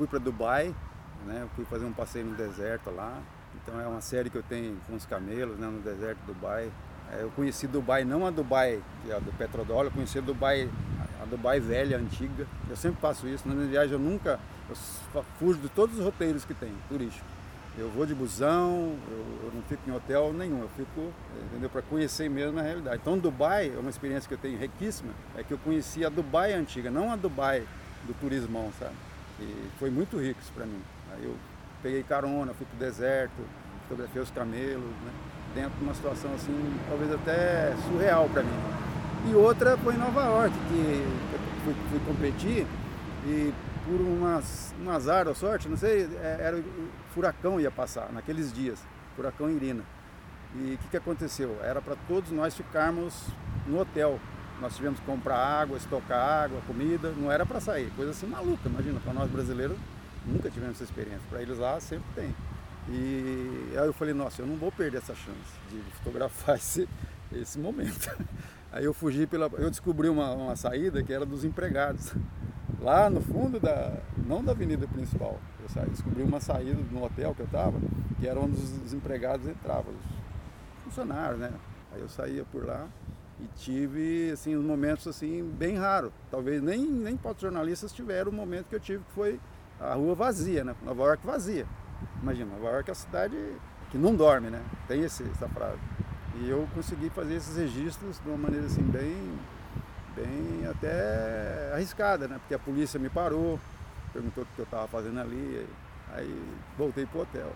fui para Dubai, né? fui fazer um passeio no deserto lá. Então é uma série que eu tenho com os camelos né? no deserto de Dubai. É, eu conheci Dubai, não a Dubai a do petrodólar, eu conheci a Dubai, a Dubai velha, antiga. Eu sempre faço isso, na minha viagem eu nunca, eu fujo de todos os roteiros que tem, turístico. Eu vou de busão, eu, eu não fico em hotel nenhum, eu fico, entendeu, para conhecer mesmo a realidade. Então Dubai é uma experiência que eu tenho riquíssima, é que eu conheci a Dubai antiga, não a Dubai do turismão, sabe? E foi muito rico isso para mim. Aí eu peguei carona, fui pro deserto, fotografei os camelos, né? dentro de uma situação assim, talvez até surreal para mim. E outra foi em Nova York, que fui, fui competir e por umas, um azar da sorte, não sei, é, era o furacão ia passar naqueles dias, furacão Irina. E o que, que aconteceu? Era para todos nós ficarmos no hotel. Nós tivemos que comprar água, estocar água, comida, não era para sair, coisa assim maluca, imagina, para nós brasileiros nunca tivemos essa experiência, para eles lá sempre tem. E aí eu falei, nossa, eu não vou perder essa chance de fotografar esse, esse momento. Aí eu fugi pela. Eu descobri uma, uma saída que era dos empregados. Lá no fundo da. não da avenida principal. Eu saí, descobri uma saída no hotel que eu estava, que era onde os empregados entravam, os funcionários, né? Aí eu saía por lá e tive assim uns momentos assim bem raros. Talvez nem nem jornalistas tiveram o momento que eu tive que foi a rua vazia, né? Nova York vazia. Imagina, Nova York é a cidade que não dorme, né? Tem esse, essa frase. E eu consegui fazer esses registros de uma maneira assim bem, bem até arriscada, né? Porque a polícia me parou, perguntou o que eu estava fazendo ali, aí voltei pro hotel.